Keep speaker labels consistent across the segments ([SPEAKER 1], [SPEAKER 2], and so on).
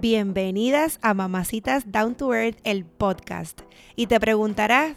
[SPEAKER 1] Bienvenidas a Mamacitas Down to Earth, el podcast. Y te preguntarás,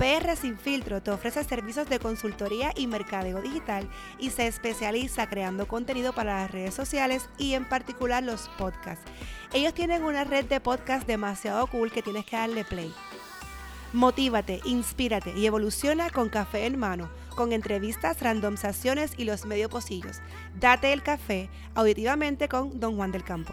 [SPEAKER 1] PR Sin Filtro te ofrece servicios de consultoría y mercadeo digital y se especializa creando contenido para las redes sociales y en particular los podcasts. Ellos tienen una red de podcasts demasiado cool que tienes que darle play. Motívate, inspírate y evoluciona con café en mano, con entrevistas, randomizaciones y los medio pocillos. Date el café auditivamente con Don Juan del Campo.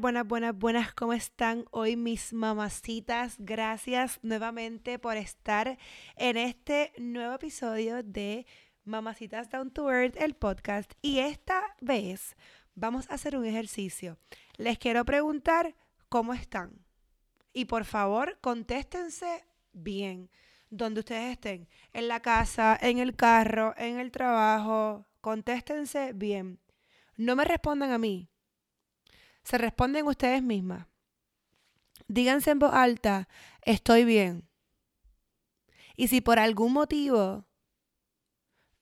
[SPEAKER 1] Buenas, buenas, buenas, ¿cómo están hoy mis mamacitas? Gracias nuevamente por estar en este nuevo episodio de Mamacitas Down to Earth, el podcast. Y esta vez vamos a hacer un ejercicio. Les quiero preguntar cómo están. Y por favor, contéstense bien donde ustedes estén. En la casa, en el carro, en el trabajo. Contéstense bien. No me respondan a mí se responden ustedes mismas. Díganse en voz alta, estoy bien. Y si por algún motivo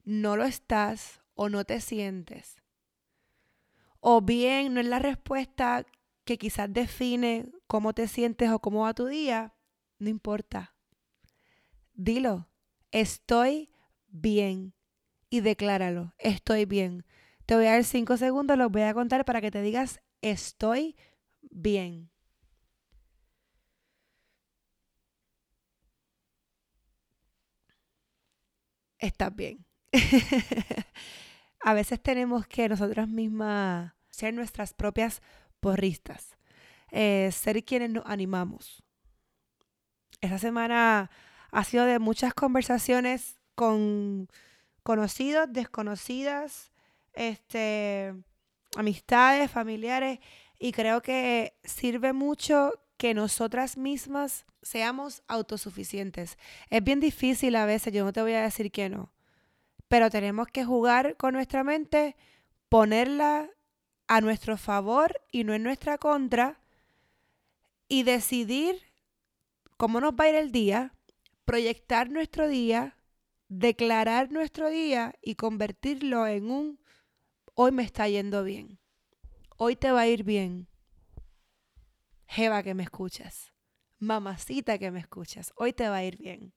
[SPEAKER 1] no lo estás o no te sientes, o bien no es la respuesta que quizás define cómo te sientes o cómo va tu día, no importa. Dilo, estoy bien y decláralo, estoy bien. Te voy a dar cinco segundos, los voy a contar para que te digas estoy bien. Estás bien. a veces tenemos que nosotras mismas ser nuestras propias porristas, eh, ser quienes nos animamos. Esta semana ha sido de muchas conversaciones con conocidos, desconocidas, este, amistades, familiares, y creo que sirve mucho que nosotras mismas seamos autosuficientes. Es bien difícil a veces, yo no te voy a decir que no, pero tenemos que jugar con nuestra mente, ponerla a nuestro favor y no en nuestra contra, y decidir cómo nos va a ir el día, proyectar nuestro día, declarar nuestro día y convertirlo en un hoy me está yendo bien. Hoy te va a ir bien. Jeva que me escuchas. Mamacita que me escuchas. Hoy te va a ir bien.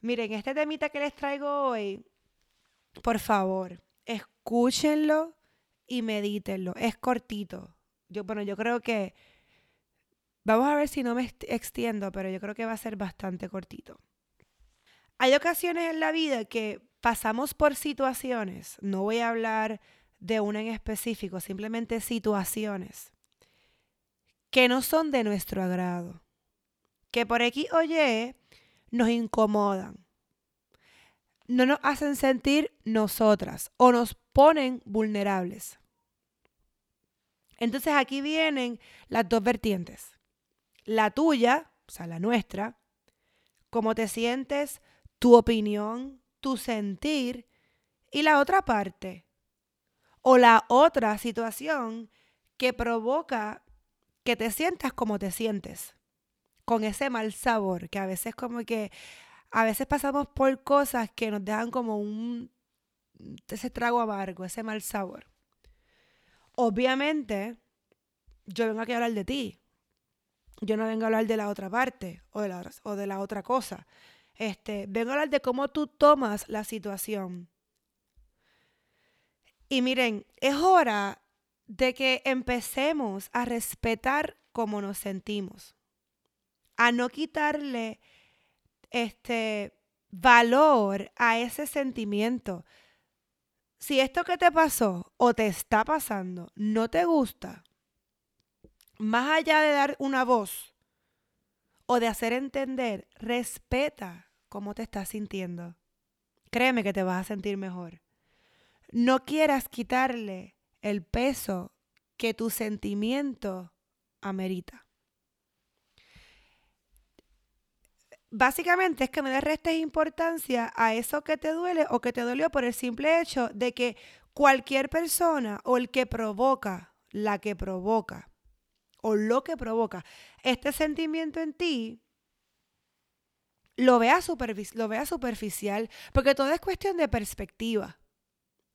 [SPEAKER 1] Miren, este temita que les traigo hoy, por favor, escúchenlo y medítenlo. Es cortito. Yo, bueno, yo creo que. Vamos a ver si no me extiendo, pero yo creo que va a ser bastante cortito. Hay ocasiones en la vida que pasamos por situaciones, no voy a hablar de una en específico, simplemente situaciones que no son de nuestro agrado, que por aquí oye nos incomodan, no nos hacen sentir nosotras o nos ponen vulnerables. Entonces aquí vienen las dos vertientes. La tuya, o sea, la nuestra, cómo te sientes, tu opinión, tu sentir, y la otra parte, o la otra situación que provoca que te sientas como te sientes, con ese mal sabor, que a veces como que, a veces pasamos por cosas que nos dejan como un, ese trago amargo, ese mal sabor. Obviamente, yo vengo aquí a hablar de ti. Yo no vengo a hablar de la otra parte o de la, o de la otra cosa. Este, vengo a hablar de cómo tú tomas la situación. Y miren, es hora de que empecemos a respetar cómo nos sentimos, a no quitarle este valor a ese sentimiento. Si esto que te pasó o te está pasando no te gusta, más allá de dar una voz o de hacer entender, respeta cómo te estás sintiendo. Créeme que te vas a sentir mejor. No quieras quitarle el peso que tu sentimiento amerita. Básicamente es que no le restes importancia a eso que te duele o que te dolió por el simple hecho de que cualquier persona o el que provoca, la que provoca o lo que provoca este sentimiento en ti, lo vea, lo vea superficial, porque todo es cuestión de perspectiva.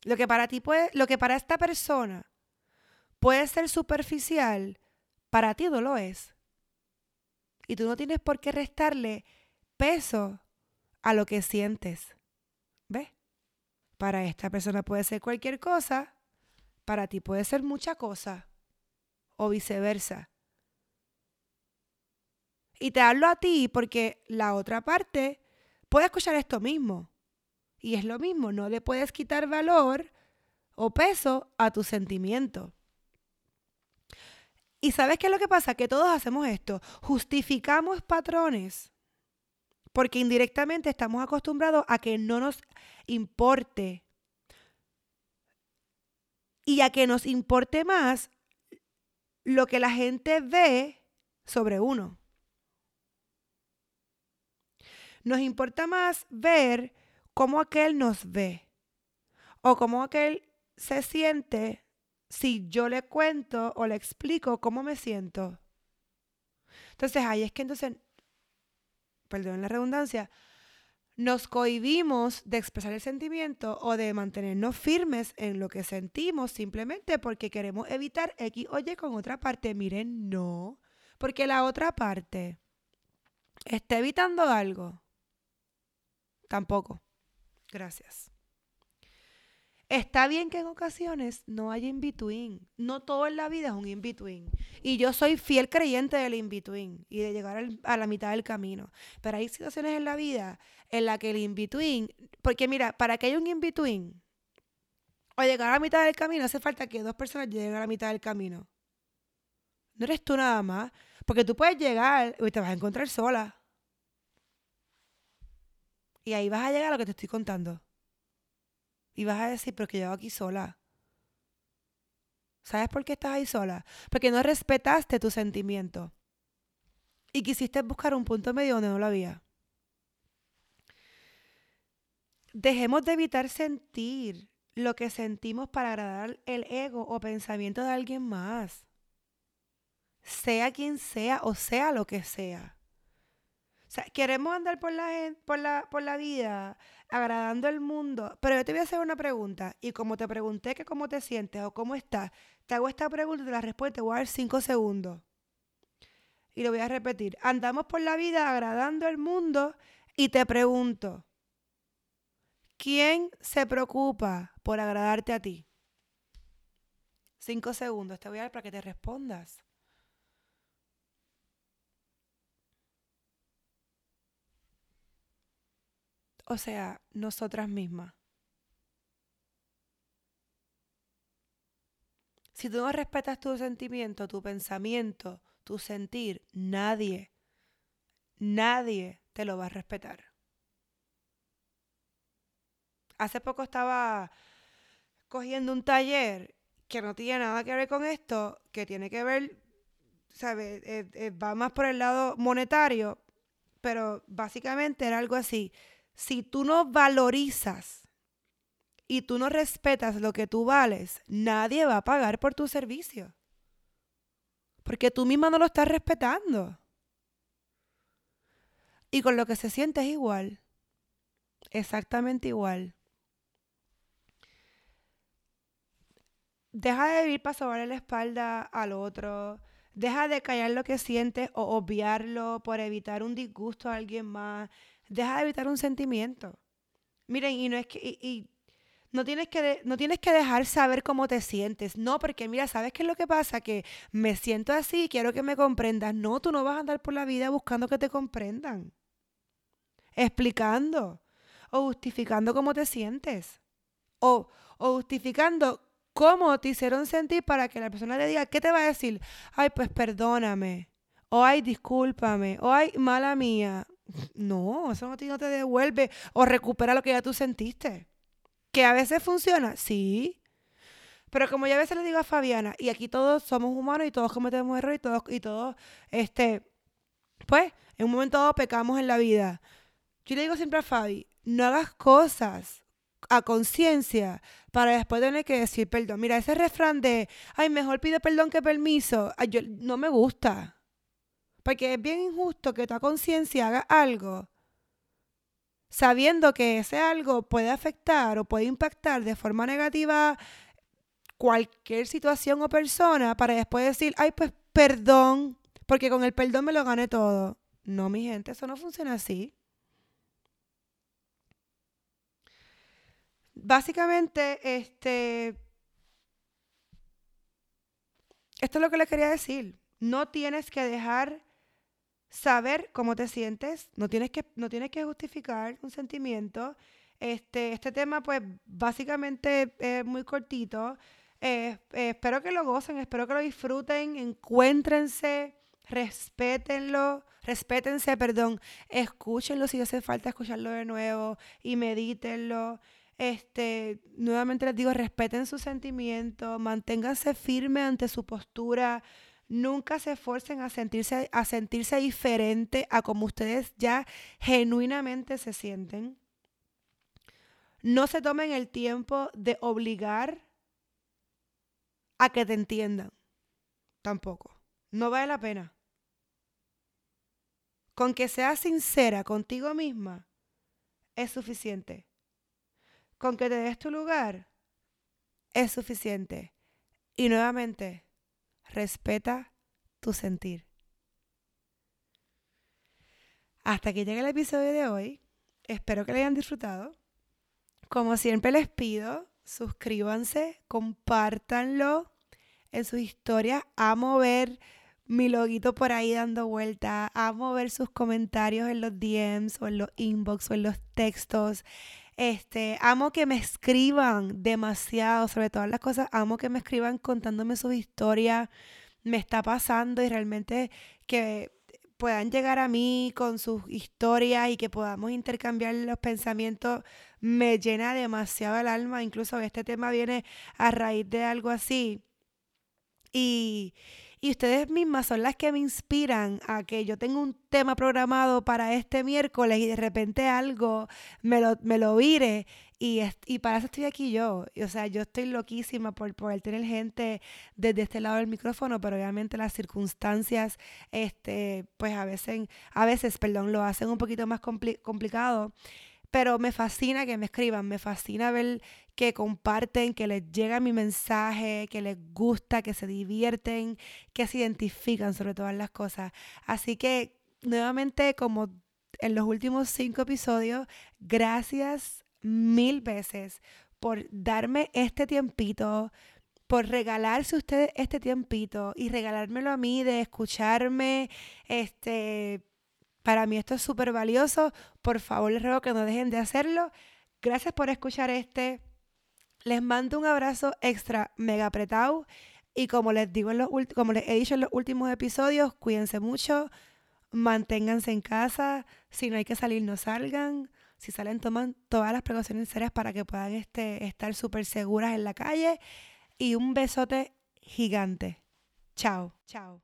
[SPEAKER 1] Lo que para ti puede, lo que para esta persona puede ser superficial, para ti no lo es. Y tú no tienes por qué restarle peso a lo que sientes. ¿Ves? Para esta persona puede ser cualquier cosa, para ti puede ser mucha cosa, o viceversa. Y te hablo a ti porque la otra parte puede escuchar esto mismo. Y es lo mismo, no le puedes quitar valor o peso a tu sentimiento. Y sabes qué es lo que pasa? Que todos hacemos esto. Justificamos patrones porque indirectamente estamos acostumbrados a que no nos importe y a que nos importe más lo que la gente ve sobre uno. Nos importa más ver cómo aquel nos ve o cómo aquel se siente si yo le cuento o le explico cómo me siento. Entonces, ahí es que entonces, perdón la redundancia, nos cohibimos de expresar el sentimiento o de mantenernos firmes en lo que sentimos simplemente porque queremos evitar X o Y con otra parte. Miren, no, porque la otra parte está evitando algo. Tampoco. Gracias. Está bien que en ocasiones no haya in-between. No todo en la vida es un in-between. Y yo soy fiel creyente del in-between y de llegar a la mitad del camino. Pero hay situaciones en la vida en las que el in-between, porque mira, para que haya un in-between o llegar a la mitad del camino, hace falta que dos personas lleguen a la mitad del camino. No eres tú nada más. Porque tú puedes llegar y te vas a encontrar sola. Y ahí vas a llegar a lo que te estoy contando. Y vas a decir, pero que yo aquí sola. ¿Sabes por qué estás ahí sola? Porque no respetaste tu sentimiento. Y quisiste buscar un punto medio donde no lo había. Dejemos de evitar sentir lo que sentimos para agradar el ego o pensamiento de alguien más. Sea quien sea o sea lo que sea sea, queremos andar por la, por, la, por la vida agradando al mundo, pero yo te voy a hacer una pregunta y como te pregunté que cómo te sientes o cómo estás, te hago esta pregunta y te la respondo te voy a dar cinco segundos. Y lo voy a repetir. Andamos por la vida agradando al mundo y te pregunto, ¿quién se preocupa por agradarte a ti? Cinco segundos, te voy a dar para que te respondas. O sea, nosotras mismas. Si tú no respetas tu sentimiento, tu pensamiento, tu sentir, nadie, nadie te lo va a respetar. Hace poco estaba cogiendo un taller que no tiene nada que ver con esto, que tiene que ver, ¿sabes? Eh, eh, va más por el lado monetario, pero básicamente era algo así. Si tú no valorizas y tú no respetas lo que tú vales, nadie va a pagar por tu servicio. Porque tú misma no lo estás respetando. Y con lo que se siente es igual. Exactamente igual. Deja de vivir para sobarle la espalda al otro. Deja de callar lo que sientes o obviarlo por evitar un disgusto a alguien más. Deja de evitar un sentimiento. Miren, y no es que. No tienes, que no tienes que dejar saber cómo te sientes. No, porque mira, ¿sabes qué es lo que pasa? Que me siento así y quiero que me comprendas. No, tú no vas a andar por la vida buscando que te comprendan. Explicando o justificando cómo te sientes. O, o justificando cómo te hicieron sentir para que la persona le diga, ¿qué te va a decir? Ay, pues perdóname. O ay, discúlpame. O ay, mala mía. No, eso no te, devuelve o recupera lo que ya tú sentiste. Que a veces funciona, sí. Pero como yo a veces le digo a Fabiana, y aquí todos somos humanos y todos cometemos errores y todos, y todos, este, pues, en un momento dado pecamos en la vida. Yo le digo siempre a Fabi, no hagas cosas a conciencia para después tener que decir perdón. Mira, ese refrán de, ay, mejor pide perdón que permiso, yo, no me gusta. Porque es bien injusto que tu conciencia haga algo sabiendo que ese algo puede afectar o puede impactar de forma negativa cualquier situación o persona para después decir, ay, pues perdón, porque con el perdón me lo gané todo. No, mi gente, eso no funciona así. Básicamente, este, esto es lo que le quería decir. No tienes que dejar saber cómo te sientes, no tienes que, no tienes que justificar un sentimiento. Este, este tema, pues, básicamente es muy cortito. Eh, eh, espero que lo gocen, espero que lo disfruten, encuéntrense, respétenlo, respétense, perdón, escúchenlo si hace falta escucharlo de nuevo y medítenlo. Este, nuevamente les digo, respeten sus sentimientos, manténganse firmes ante su postura, Nunca se esfuercen a sentirse, a sentirse diferente a como ustedes ya genuinamente se sienten. No se tomen el tiempo de obligar a que te entiendan. Tampoco. No vale la pena. Con que seas sincera contigo misma es suficiente. Con que te des tu lugar es suficiente. Y nuevamente, respeta tu sentir. Hasta que llegue el episodio de hoy, espero que lo hayan disfrutado. Como siempre les pido, suscríbanse, compártanlo en sus historias. Amo ver mi loguito por ahí dando vuelta. Amo ver sus comentarios en los DMs o en los inbox o en los textos. Este, amo que me escriban demasiado, sobre todas las cosas, amo que me escriban contándome sus historias, me está pasando y realmente que puedan llegar a mí con sus historias y que podamos intercambiar los pensamientos me llena demasiado el alma, incluso este tema viene a raíz de algo así. Y, y ustedes mismas son las que me inspiran a que yo tenga un tema programado para este miércoles y de repente algo me lo, me lo vire. Y, y para eso estoy aquí yo. o sea, yo estoy loquísima por poder tener gente desde este lado del micrófono, pero obviamente las circunstancias, este, pues a veces, a veces, perdón, lo hacen un poquito más complicado. Pero me fascina que me escriban, me fascina ver que comparten, que les llega mi mensaje, que les gusta, que se divierten, que se identifican sobre todas las cosas. Así que nuevamente, como en los últimos cinco episodios, gracias mil veces por darme este tiempito, por regalarse ustedes este tiempito y regalármelo a mí de escucharme, este Para mí esto es súper valioso. Por favor, les ruego que no dejen de hacerlo. Gracias por escuchar este. Les mando un abrazo extra mega apretado. Y como les digo en los como les he dicho en los últimos episodios, cuídense mucho, manténganse en casa, si no hay que salir, no salgan. Si salen, toman todas las precauciones necesarias para que puedan este, estar súper seguras en la calle. Y un besote gigante. Chao, chao.